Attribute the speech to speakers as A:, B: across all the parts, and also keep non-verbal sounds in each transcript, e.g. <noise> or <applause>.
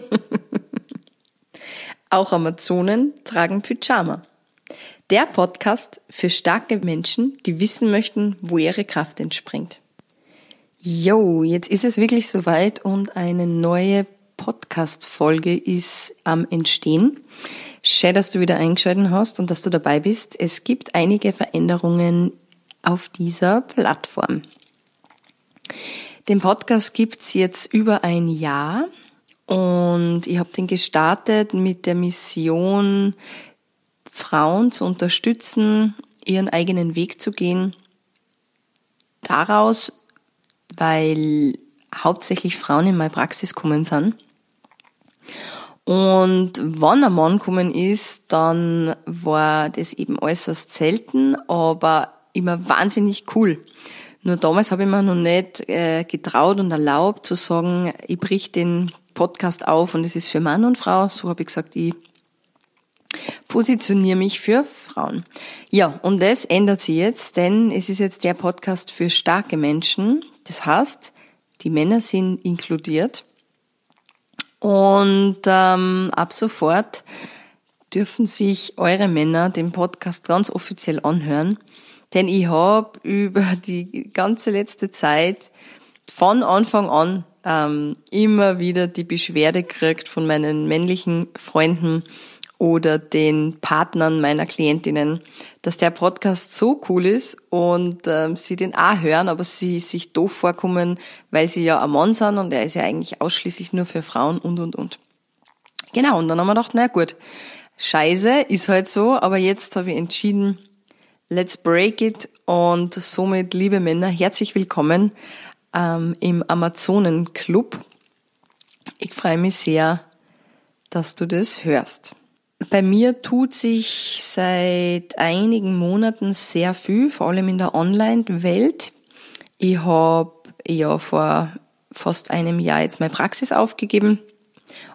A: <laughs> Auch Amazonen tragen Pyjama. Der Podcast für starke Menschen, die wissen möchten, wo ihre Kraft entspringt. Yo, jetzt ist es wirklich soweit und eine neue Podcast-Folge ist am Entstehen. Schön, dass du wieder eingeschaltet hast und dass du dabei bist. Es gibt einige Veränderungen auf dieser Plattform. Den Podcast gibt's jetzt über ein Jahr und ich habe den gestartet mit der Mission, Frauen zu unterstützen, ihren eigenen Weg zu gehen. Daraus, weil hauptsächlich Frauen in meine Praxis kommen sind. Und wenn ein Mann gekommen ist, dann war das eben äußerst selten, aber immer wahnsinnig cool. Nur damals habe ich mir noch nicht äh, getraut und erlaubt zu sagen, ich brich den Podcast auf und es ist für Mann und Frau. So habe ich gesagt, ich positioniere mich für Frauen. Ja, und das ändert sich jetzt, denn es ist jetzt der Podcast für starke Menschen. Das heißt, die Männer sind inkludiert. Und ähm, ab sofort dürfen sich eure Männer den Podcast ganz offiziell anhören. Denn ich habe über die ganze letzte Zeit von Anfang an ähm, immer wieder die Beschwerde gekriegt von meinen männlichen Freunden oder den Partnern meiner Klientinnen, dass der Podcast so cool ist und ähm, sie den auch hören, aber sie sich doof vorkommen, weil sie ja ein Mann sind und er ist ja eigentlich ausschließlich nur für Frauen und und und. Genau, und dann haben wir gedacht, na gut, scheiße, ist halt so, aber jetzt habe ich entschieden, let's break it und somit, liebe Männer, herzlich willkommen ähm, im Amazonenclub. Ich freue mich sehr, dass du das hörst. Bei mir tut sich seit einigen Monaten sehr viel, vor allem in der Online-Welt. Ich habe ja vor fast einem Jahr jetzt meine Praxis aufgegeben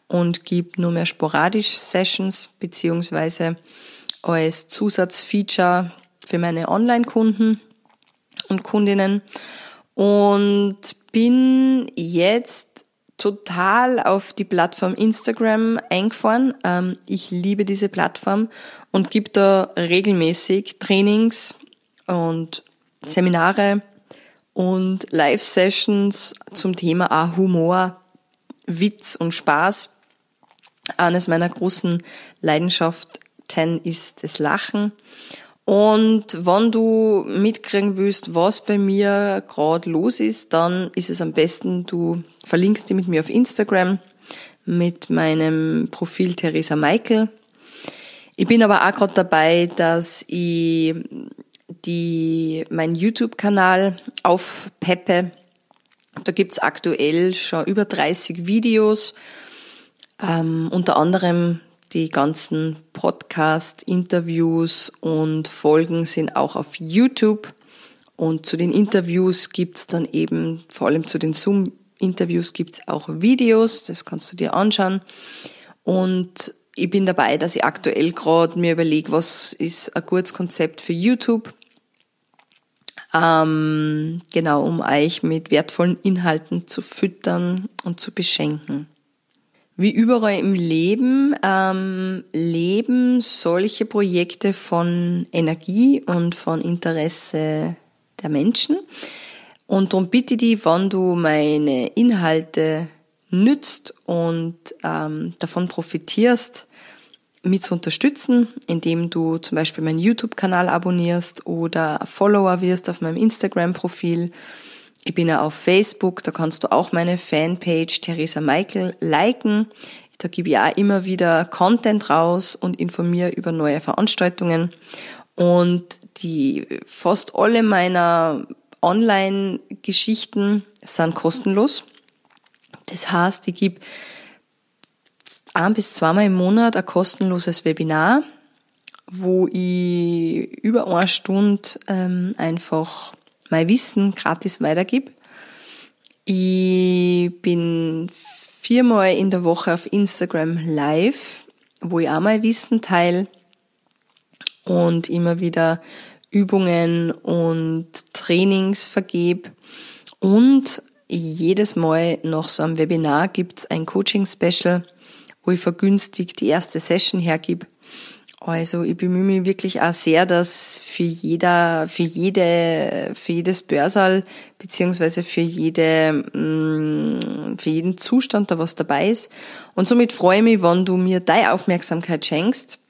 A: und gebe nur mehr sporadisch Sessions beziehungsweise als Zusatzfeature für meine Online-Kunden und Kundinnen und bin jetzt total auf die Plattform Instagram eingefahren. Ähm, ich liebe diese Plattform und gebe da regelmäßig Trainings und Seminare und Live-Sessions zum Thema Humor, Witz und Spaß. Eines meiner großen Leidenschaften ist das Lachen. Und wenn du mitkriegen willst, was bei mir gerade los ist, dann ist es am besten, du verlinkst die mit mir auf Instagram mit meinem Profil Theresa Michael. Ich bin aber auch gerade dabei, dass ich die, meinen YouTube-Kanal aufpeppe. Da gibt's aktuell schon über 30 Videos, ähm, unter anderem die ganzen Podcast, Interviews und Folgen sind auch auf YouTube. Und zu den Interviews gibt's dann eben, vor allem zu den Zoom-Interviews gibt's auch Videos, das kannst du dir anschauen. Und ich bin dabei, dass ich aktuell gerade mir überlege, was ist ein gutes Konzept für YouTube. Ähm, genau, um euch mit wertvollen Inhalten zu füttern und zu beschenken. Wie überall im Leben ähm, leben solche Projekte von Energie und von Interesse der Menschen. Und darum bitte die, wenn du meine Inhalte nützt und ähm, davon profitierst, mit zu unterstützen, indem du zum Beispiel meinen YouTube-Kanal abonnierst oder Follower wirst auf meinem Instagram-Profil ich bin ja auf Facebook, da kannst du auch meine Fanpage Theresa Michael liken. Da gebe ich auch immer wieder Content raus und informiere über neue Veranstaltungen. Und die fast alle meiner Online-Geschichten sind kostenlos. Das heißt, ich gebe ein bis zweimal im Monat ein kostenloses Webinar, wo ich über eine Stunde ähm, einfach mein Wissen gratis weitergib. Ich bin viermal in der Woche auf Instagram live, wo ich auch mein Wissen teile und immer wieder Übungen und Trainings vergebe. Und jedes Mal nach so einem Webinar gibt's ein Coaching-Special, wo ich vergünstigt die erste Session hergib. Also ich bemühe mich wirklich auch sehr, dass für jeder, für jede, für jedes Börsal beziehungsweise für jede, mm, für jeden Zustand da was dabei ist. Und somit freue ich mich, wenn du mir deine Aufmerksamkeit schenkst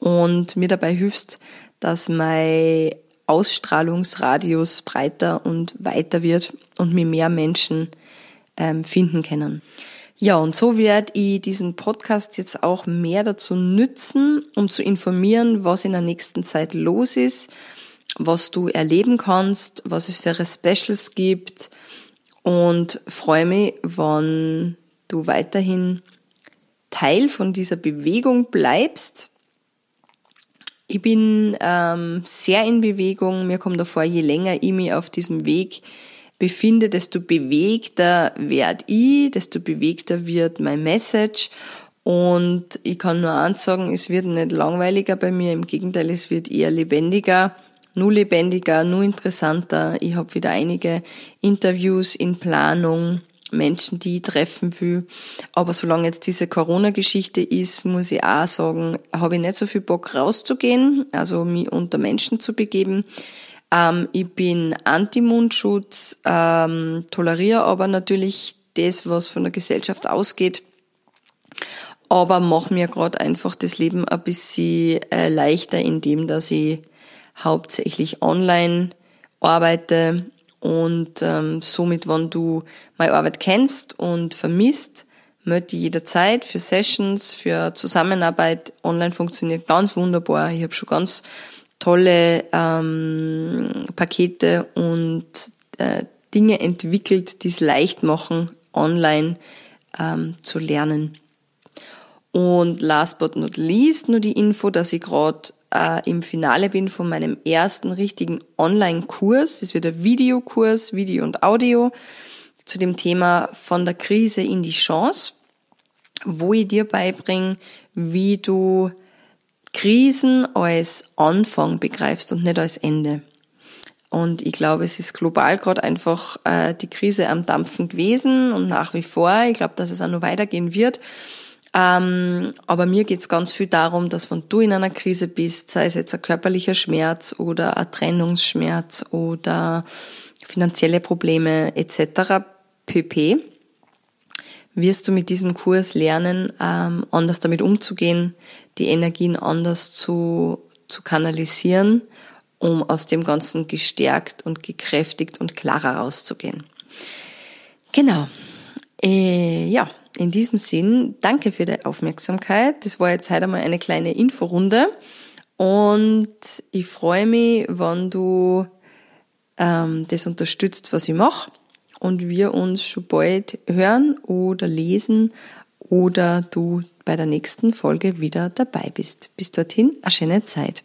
A: und mir dabei hilfst, dass mein Ausstrahlungsradius breiter und weiter wird und mir mehr Menschen ähm, finden können. Ja, und so werde ich diesen Podcast jetzt auch mehr dazu nützen, um zu informieren, was in der nächsten Zeit los ist, was du erleben kannst, was es für Specials gibt und freue mich, wenn du weiterhin Teil von dieser Bewegung bleibst. Ich bin ähm, sehr in Bewegung. Mir kommt davor, je länger ich mich auf diesem Weg befinde, desto bewegter werd ich, desto bewegter wird mein Message. Und ich kann nur eins sagen, es wird nicht langweiliger bei mir, im Gegenteil, es wird eher lebendiger, nur lebendiger, nur interessanter. Ich habe wieder einige Interviews in Planung, Menschen, die ich treffen will. Aber solange jetzt diese Corona-Geschichte ist, muss ich auch sagen, habe ich nicht so viel Bock rauszugehen, also mich unter Menschen zu begeben. Ähm, ich bin Anti-Mundschutz, ähm, toleriere aber natürlich das, was von der Gesellschaft ausgeht. Aber mache mir gerade einfach das Leben ein bisschen äh, leichter, indem dass ich hauptsächlich online arbeite und ähm, somit, wenn du meine Arbeit kennst und vermisst, möchte ich jederzeit für Sessions, für Zusammenarbeit. Online funktioniert ganz wunderbar. Ich habe schon ganz tolle ähm, Pakete und äh, Dinge entwickelt, die es leicht machen, online ähm, zu lernen. Und last but not least nur die Info, dass ich gerade äh, im Finale bin von meinem ersten richtigen Online-Kurs. Es wird ein Videokurs, Video und Audio zu dem Thema von der Krise in die Chance, wo ich dir beibringe, wie du Krisen als Anfang begreifst und nicht als Ende. Und ich glaube, es ist global gerade einfach äh, die Krise am Dampfen gewesen und nach wie vor. Ich glaube, dass es auch noch weitergehen wird. Ähm, aber mir geht's ganz viel darum, dass wenn du in einer Krise bist, sei es jetzt ein körperlicher Schmerz oder ein Trennungsschmerz oder finanzielle Probleme etc. pp, wirst du mit diesem Kurs lernen, ähm, anders damit umzugehen, die Energien anders zu, zu kanalisieren, um aus dem Ganzen gestärkt und gekräftigt und klarer rauszugehen. Genau. Äh, ja, in diesem Sinn, danke für die Aufmerksamkeit. Das war jetzt heute einmal eine kleine Inforunde. Und ich freue mich, wenn du ähm, das unterstützt, was ich mache. Und wir uns schon bald hören oder lesen oder du bei der nächsten Folge wieder dabei bist. Bis dorthin, eine schöne Zeit.